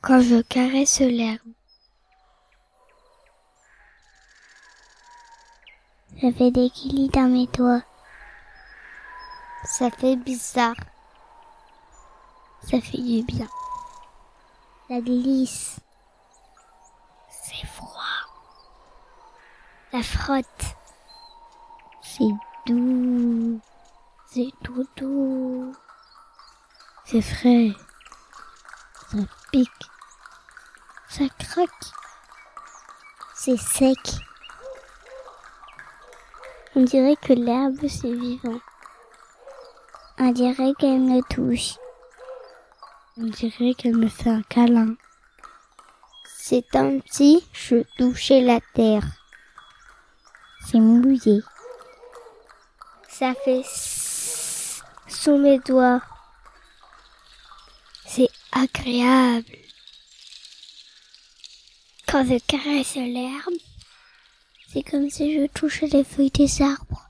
quand je caresse l'herbe. Ça fait des guilis dans mes doigts. Ça fait bizarre. Ça fait du bien. Ça glisse. C'est froid. Ça frotte. C'est doux. C'est tout doux. C'est frais. Ça pique. Ça craque. C'est sec. On dirait que l'herbe c'est vivant. On dirait qu'elle me touche. On dirait qu'elle me fait un câlin. C'est un petit, je touchais la terre. C'est mouillé. Ça fait sous mes doigts. Agréable. Quand je caresse l'herbe, c'est comme si je touchais les feuilles des arbres.